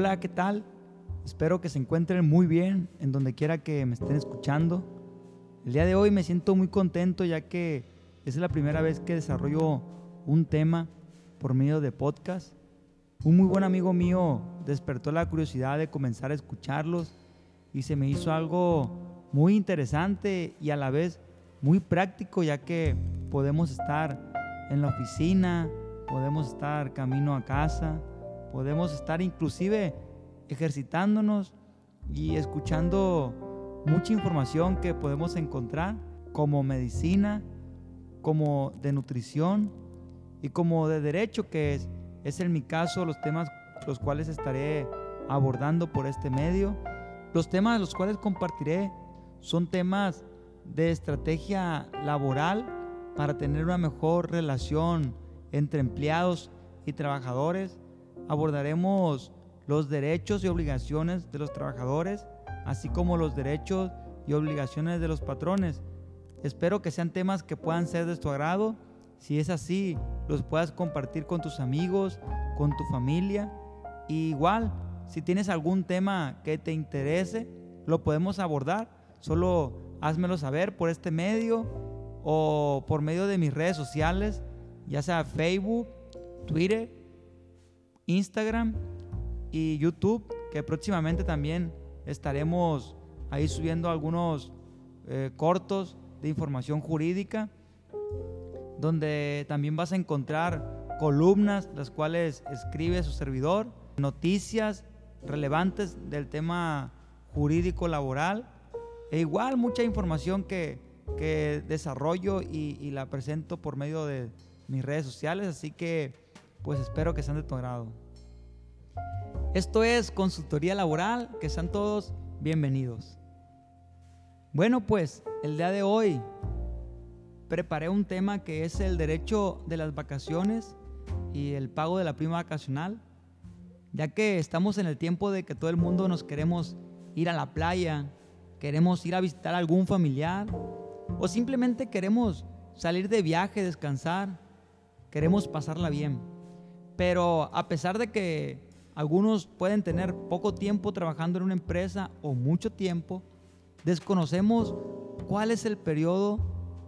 Hola, ¿qué tal? Espero que se encuentren muy bien en donde quiera que me estén escuchando. El día de hoy me siento muy contento ya que es la primera vez que desarrollo un tema por medio de podcast. Un muy buen amigo mío despertó la curiosidad de comenzar a escucharlos y se me hizo algo muy interesante y a la vez muy práctico ya que podemos estar en la oficina, podemos estar camino a casa, podemos estar inclusive ejercitándonos y escuchando mucha información que podemos encontrar como medicina, como de nutrición y como de derecho, que es, es en mi caso los temas los cuales estaré abordando por este medio. Los temas los cuales compartiré son temas de estrategia laboral para tener una mejor relación entre empleados y trabajadores. Abordaremos los derechos y obligaciones de los trabajadores, así como los derechos y obligaciones de los patrones. Espero que sean temas que puedan ser de tu agrado. Si es así, los puedas compartir con tus amigos, con tu familia. Y igual, si tienes algún tema que te interese, lo podemos abordar. Solo házmelo saber por este medio o por medio de mis redes sociales, ya sea Facebook, Twitter, Instagram y YouTube, que próximamente también estaremos ahí subiendo algunos eh, cortos de información jurídica, donde también vas a encontrar columnas, las cuales escribe su servidor, noticias relevantes del tema jurídico laboral, e igual mucha información que, que desarrollo y, y la presento por medio de mis redes sociales, así que pues espero que sean de tu agrado. Esto es Consultoría Laboral, que sean todos bienvenidos. Bueno, pues el día de hoy preparé un tema que es el derecho de las vacaciones y el pago de la prima vacacional, ya que estamos en el tiempo de que todo el mundo nos queremos ir a la playa, queremos ir a visitar a algún familiar o simplemente queremos salir de viaje, descansar, queremos pasarla bien. Pero a pesar de que algunos pueden tener poco tiempo trabajando en una empresa o mucho tiempo. Desconocemos cuál es el periodo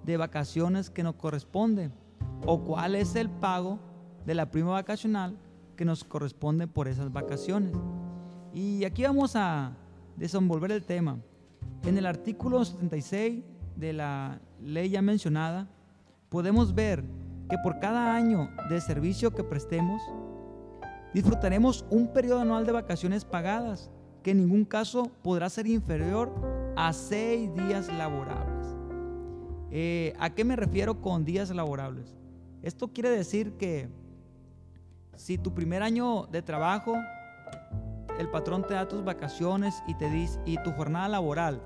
de vacaciones que nos corresponde o cuál es el pago de la prima vacacional que nos corresponde por esas vacaciones. Y aquí vamos a desenvolver el tema. En el artículo 76 de la ley ya mencionada, podemos ver que por cada año de servicio que prestemos, disfrutaremos un periodo anual de vacaciones pagadas que en ningún caso podrá ser inferior a seis días laborables. Eh, ¿A qué me refiero con días laborables? Esto quiere decir que si tu primer año de trabajo, el patrón te da tus vacaciones y te dice, y tu jornada laboral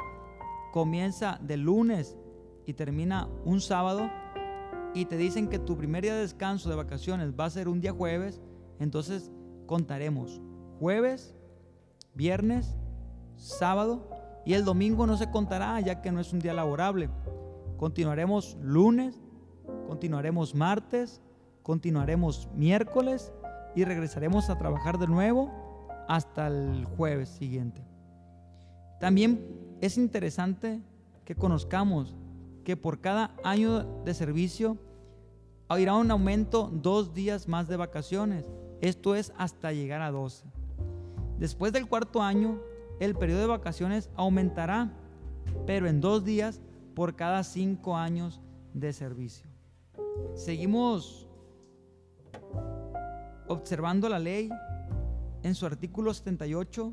comienza de lunes y termina un sábado, y te dicen que tu primer día de descanso de vacaciones va a ser un día jueves, entonces contaremos jueves, viernes, sábado y el domingo no se contará ya que no es un día laborable. Continuaremos lunes, continuaremos martes, continuaremos miércoles y regresaremos a trabajar de nuevo hasta el jueves siguiente. También es interesante que conozcamos que por cada año de servicio habrá un aumento dos días más de vacaciones esto es hasta llegar a 12. Después del cuarto año, el periodo de vacaciones aumentará, pero en dos días por cada cinco años de servicio. Seguimos observando la ley en su artículo 78,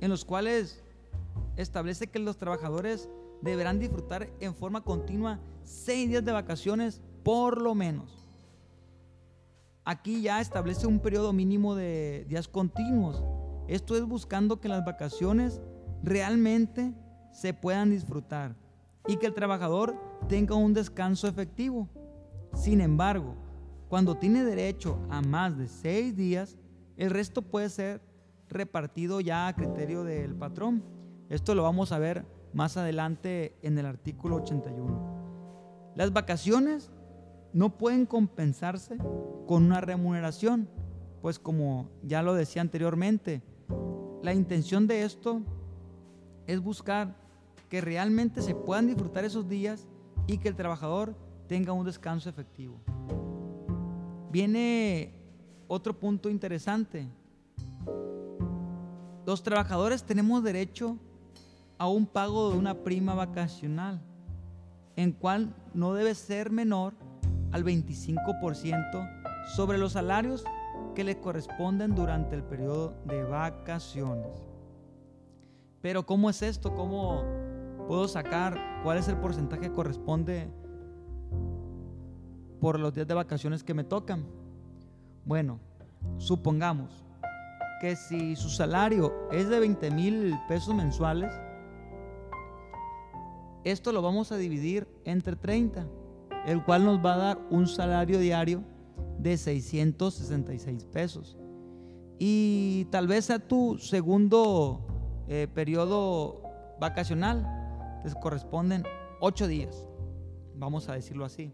en los cuales establece que los trabajadores deberán disfrutar en forma continua seis días de vacaciones por lo menos. Aquí ya establece un periodo mínimo de días continuos. Esto es buscando que las vacaciones realmente se puedan disfrutar y que el trabajador tenga un descanso efectivo. Sin embargo, cuando tiene derecho a más de seis días, el resto puede ser repartido ya a criterio del patrón. Esto lo vamos a ver más adelante en el artículo 81. Las vacaciones no pueden compensarse con una remuneración, pues como ya lo decía anteriormente, la intención de esto es buscar que realmente se puedan disfrutar esos días y que el trabajador tenga un descanso efectivo. Viene otro punto interesante. Los trabajadores tenemos derecho a un pago de una prima vacacional, en cual no debe ser menor al 25% sobre los salarios que le corresponden durante el periodo de vacaciones. Pero ¿cómo es esto? ¿Cómo puedo sacar cuál es el porcentaje que corresponde por los días de vacaciones que me tocan? Bueno, supongamos que si su salario es de 20 mil pesos mensuales, esto lo vamos a dividir entre 30, el cual nos va a dar un salario diario de 666 pesos. Y tal vez sea tu segundo eh, periodo vacacional, les corresponden 8 días, vamos a decirlo así.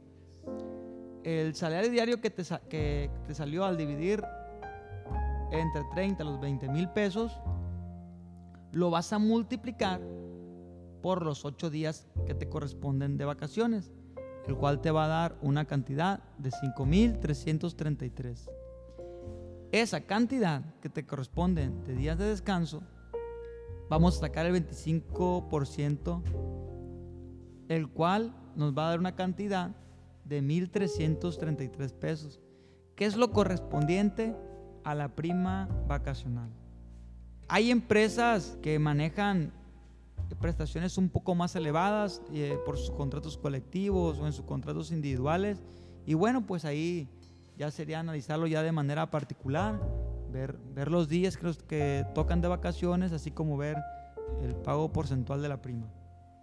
El salario diario que te, que te salió al dividir entre 30 a los 20 mil pesos, lo vas a multiplicar por los 8 días que te corresponden de vacaciones, el cual te va a dar una cantidad de 5.333. Esa cantidad que te corresponde de días de descanso, vamos a sacar el 25%, el cual nos va a dar una cantidad de 1.333 pesos, que es lo correspondiente a la prima vacacional. Hay empresas que manejan prestaciones un poco más elevadas eh, por sus contratos colectivos o en sus contratos individuales. Y bueno, pues ahí ya sería analizarlo ya de manera particular, ver, ver los días que, que tocan de vacaciones, así como ver el pago porcentual de la prima.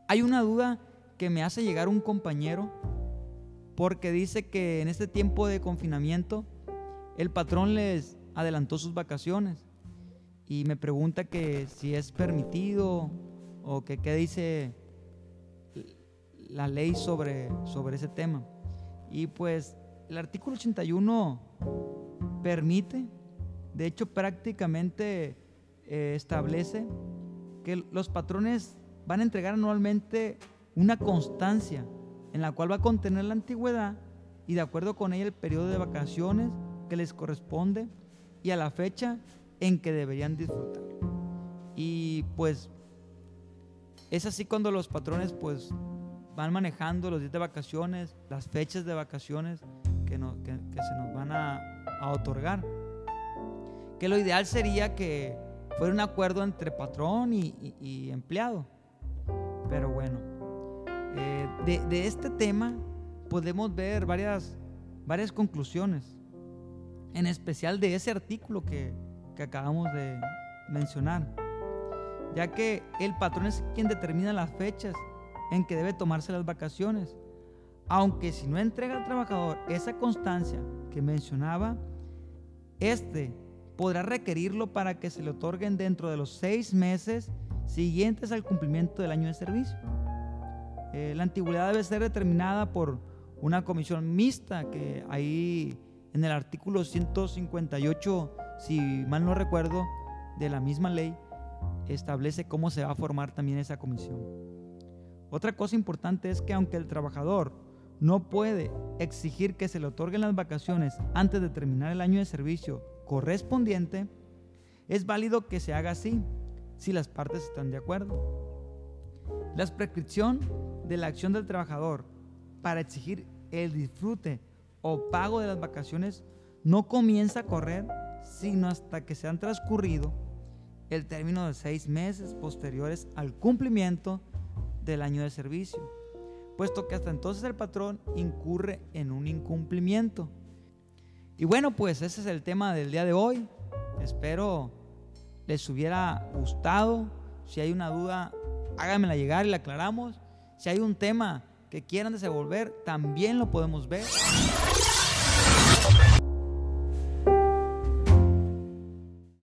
Hay una duda que me hace llegar un compañero porque dice que en este tiempo de confinamiento el patrón les adelantó sus vacaciones y me pregunta que si es permitido o que qué dice la ley sobre, sobre ese tema. Y pues el artículo 81 permite, de hecho prácticamente eh, establece que los patrones van a entregar anualmente una constancia en la cual va a contener la antigüedad y de acuerdo con ella el periodo de vacaciones que les corresponde y a la fecha en que deberían disfrutar. Y pues es así cuando los patrones pues van manejando los días de vacaciones, las fechas de vacaciones que, se nos van a, otorgar. Que lo ideal sería que fuera un acuerdo entre patrón y, empleado. Pero bueno, eh, de, este tema podemos ver varias, varias conclusiones, en especial de ese artículo que, que acabamos de mencionar ya que el patrón es quien determina las fechas en que debe tomarse las vacaciones. Aunque si no entrega al trabajador esa constancia que mencionaba, este podrá requerirlo para que se le otorguen dentro de los seis meses siguientes al cumplimiento del año de servicio. Eh, la antigüedad debe ser determinada por una comisión mixta que ahí en el artículo 158, si mal no recuerdo, de la misma ley, establece cómo se va a formar también esa comisión. Otra cosa importante es que aunque el trabajador no puede exigir que se le otorguen las vacaciones antes de terminar el año de servicio correspondiente, es válido que se haga así si las partes están de acuerdo. La prescripción de la acción del trabajador para exigir el disfrute o pago de las vacaciones no comienza a correr sino hasta que se han transcurrido el término de seis meses posteriores al cumplimiento del año de servicio, puesto que hasta entonces el patrón incurre en un incumplimiento. Y bueno, pues ese es el tema del día de hoy. Espero les hubiera gustado. Si hay una duda, háganmela llegar y la aclaramos. Si hay un tema que quieran desenvolver, también lo podemos ver.